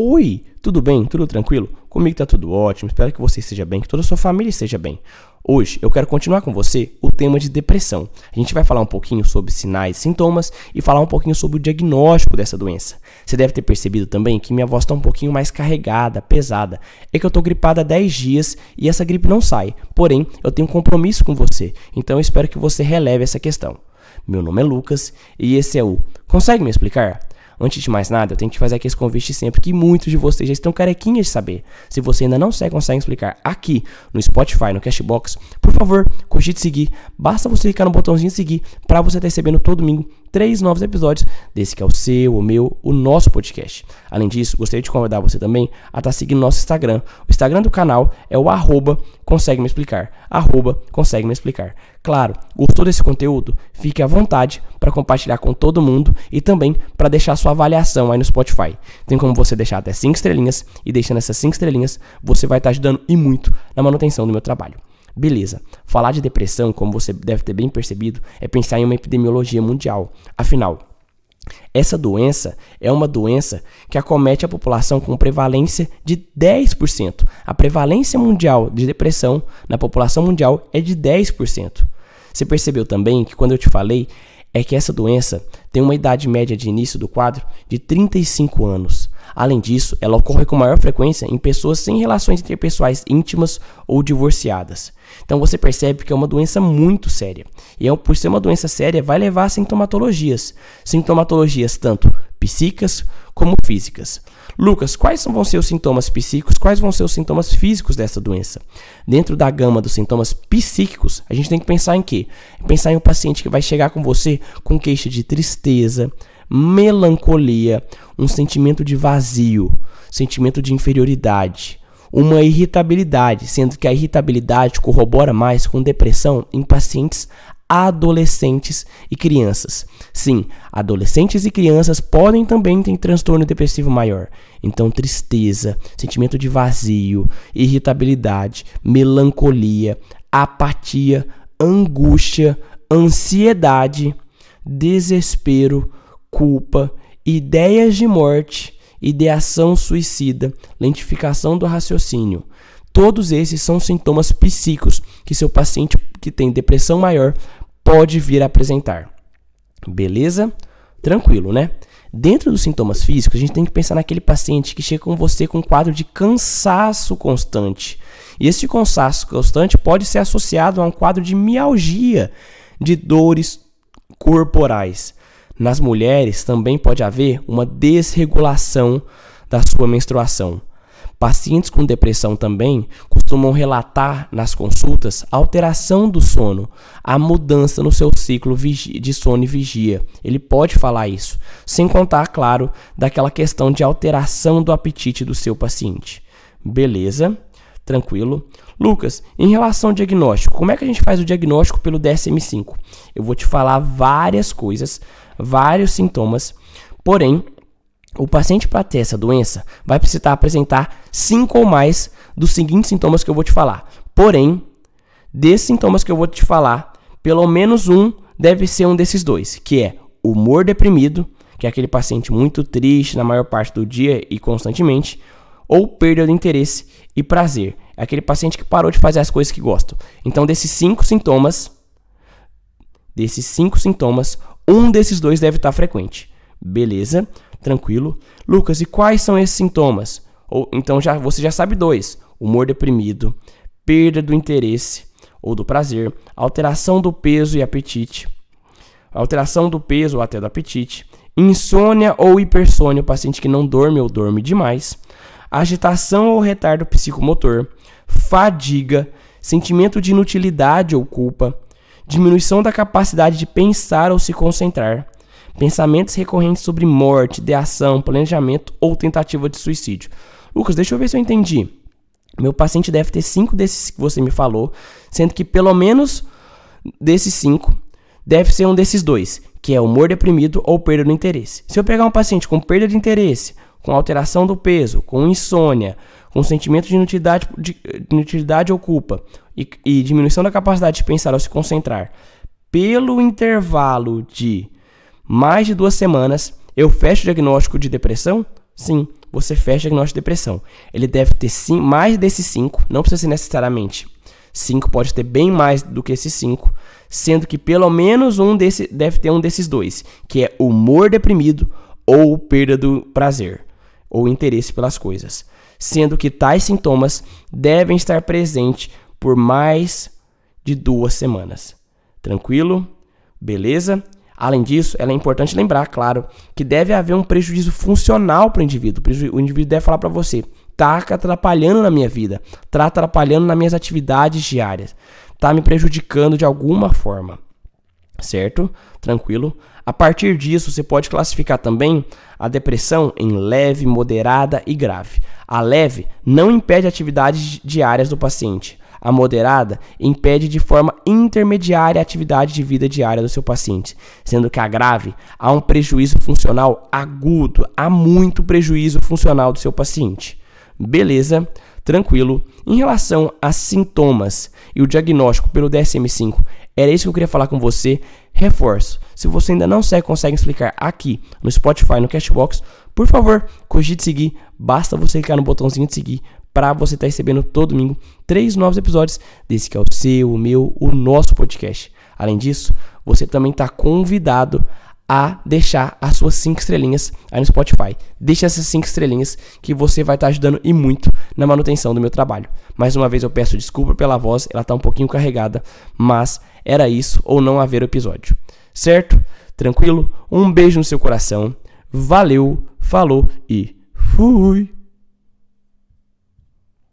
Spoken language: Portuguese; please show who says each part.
Speaker 1: Oi, tudo bem? Tudo tranquilo? Comigo tá tudo ótimo, espero que você esteja bem, que toda a sua família esteja bem. Hoje eu quero continuar com você o tema de depressão. A gente vai falar um pouquinho sobre sinais e sintomas e falar um pouquinho sobre o diagnóstico dessa doença. Você deve ter percebido também que minha voz está um pouquinho mais carregada, pesada. É que eu tô gripada há 10 dias e essa gripe não sai. Porém, eu tenho um compromisso com você, então eu espero que você releve essa questão. Meu nome é Lucas e esse é o Consegue me explicar? Antes de mais nada, eu tenho que fazer aqui esse convite sempre que muitos de vocês já estão carequinhas de saber. Se você ainda não segue, consegue explicar aqui no Spotify, no Cashbox, por favor, cogite seguir. Basta você clicar no botãozinho seguir para você estar recebendo todo domingo três novos episódios desse que é o seu, o meu, o nosso podcast. Além disso, gostaria de convidar você também a estar tá seguindo nosso Instagram. O Instagram do canal é o arroba consegue me explicar. Arroba consegue me explicar. Claro, gostou desse conteúdo? Fique à vontade para compartilhar com todo mundo e também para deixar sua avaliação aí no Spotify. Tem como você deixar até 5 estrelinhas e deixando essas 5 estrelinhas, você vai estar tá ajudando e muito na manutenção do meu trabalho. Beleza. Falar de depressão, como você deve ter bem percebido, é pensar em uma epidemiologia mundial. Afinal, essa doença é uma doença que acomete a população com prevalência de 10%. A prevalência mundial de depressão na população mundial é de 10%. Você percebeu também que quando eu te falei é que essa doença tem uma idade média de início do quadro de 35 anos. Além disso, ela ocorre com maior frequência em pessoas sem relações interpessoais íntimas ou divorciadas. Então você percebe que é uma doença muito séria. E é, por ser uma doença séria, vai levar a sintomatologias. Sintomatologias tanto psíquicas como físicas. Lucas, quais vão ser os sintomas psíquicos? Quais vão ser os sintomas físicos dessa doença? Dentro da gama dos sintomas psíquicos, a gente tem que pensar em quê? Pensar em um paciente que vai chegar com você com queixa de tristeza, melancolia, um sentimento de vazio, sentimento de inferioridade, uma irritabilidade, sendo que a irritabilidade corrobora mais com depressão em pacientes adolescentes e crianças. Sim, adolescentes e crianças podem também ter transtorno depressivo maior. Então, tristeza, sentimento de vazio, irritabilidade, melancolia, apatia, angústia, ansiedade, desespero, culpa, ideias de morte, ideação suicida, lentificação do raciocínio. Todos esses são sintomas psíquicos que seu paciente que tem depressão maior pode vir a apresentar. Beleza? Tranquilo, né? Dentro dos sintomas físicos, a gente tem que pensar naquele paciente que chega com você com um quadro de cansaço constante. E esse cansaço constante pode ser associado a um quadro de mialgia, de dores corporais. Nas mulheres também pode haver uma desregulação da sua menstruação. Pacientes com depressão também costumam relatar nas consultas alteração do sono, a mudança no seu ciclo de sono e vigia. Ele pode falar isso, sem contar, claro, daquela questão de alteração do apetite do seu paciente. Beleza? Tranquilo. Lucas, em relação ao diagnóstico, como é que a gente faz o diagnóstico pelo DSM-5? Eu vou te falar várias coisas, vários sintomas, porém, o paciente para ter essa doença vai precisar apresentar cinco ou mais dos seguintes sintomas que eu vou te falar. Porém, desses sintomas que eu vou te falar, pelo menos um deve ser um desses dois, que é humor deprimido, que é aquele paciente muito triste na maior parte do dia e constantemente, ou perda de interesse e prazer, é aquele paciente que parou de fazer as coisas que gosta. Então, desses cinco sintomas, desses cinco sintomas, um desses dois deve estar frequente. Beleza? Tranquilo. Lucas, e quais são esses sintomas? Ou então já você já sabe dois: humor deprimido, perda do interesse ou do prazer, alteração do peso e apetite, alteração do peso ou até do apetite, insônia ou hipersônia, o paciente que não dorme ou dorme demais, agitação ou retardo psicomotor, fadiga, sentimento de inutilidade ou culpa, diminuição da capacidade de pensar ou se concentrar, pensamentos recorrentes sobre morte, ideação, planejamento ou tentativa de suicídio. Lucas, deixa eu ver se eu entendi. Meu paciente deve ter cinco desses que você me falou, sendo que pelo menos desses cinco deve ser um desses dois, que é humor deprimido ou perda do interesse. Se eu pegar um paciente com perda de interesse, com alteração do peso, com insônia, com sentimento de inutilidade, de, inutilidade ou culpa e, e diminuição da capacidade de pensar ou se concentrar, pelo intervalo de mais de duas semanas, eu fecho o diagnóstico de depressão? Sim, você fecha o diagnóstico de depressão. Ele deve ter sim, mais desses 5, não precisa ser necessariamente 5, pode ter bem mais do que esses 5, sendo que pelo menos um desse, deve ter um desses dois, que é humor deprimido ou perda do prazer ou interesse pelas coisas, sendo que tais sintomas devem estar presentes por mais de duas semanas. Tranquilo? Beleza? Além disso, é importante lembrar, claro, que deve haver um prejuízo funcional para o indivíduo. O indivíduo deve falar para você: tá atrapalhando na minha vida, tá atrapalhando nas minhas atividades diárias, tá me prejudicando de alguma forma. Certo? Tranquilo? A partir disso, você pode classificar também a depressão em leve, moderada e grave. A leve não impede atividades diárias do paciente. A moderada impede de forma intermediária a atividade de vida diária do seu paciente, sendo que a grave há um prejuízo funcional agudo, há muito prejuízo funcional do seu paciente. Beleza? Tranquilo. Em relação a sintomas e o diagnóstico pelo DSM-5, era isso que eu queria falar com você. Reforço. Se você ainda não segue, consegue explicar aqui no Spotify, no Cashbox, por favor, cogite seguir. Basta você clicar no botãozinho de seguir para você estar tá recebendo todo domingo três novos episódios desse que é o seu, o meu, o nosso podcast. Além disso, você também está convidado a deixar as suas cinco estrelinhas aí no Spotify. Deixa essas cinco estrelinhas que você vai estar tá ajudando e muito na manutenção do meu trabalho. Mais uma vez eu peço desculpa pela voz, ela está um pouquinho carregada, mas era isso ou não haver episódio. Certo? Tranquilo? Um beijo no seu coração. Valeu, falou e fui!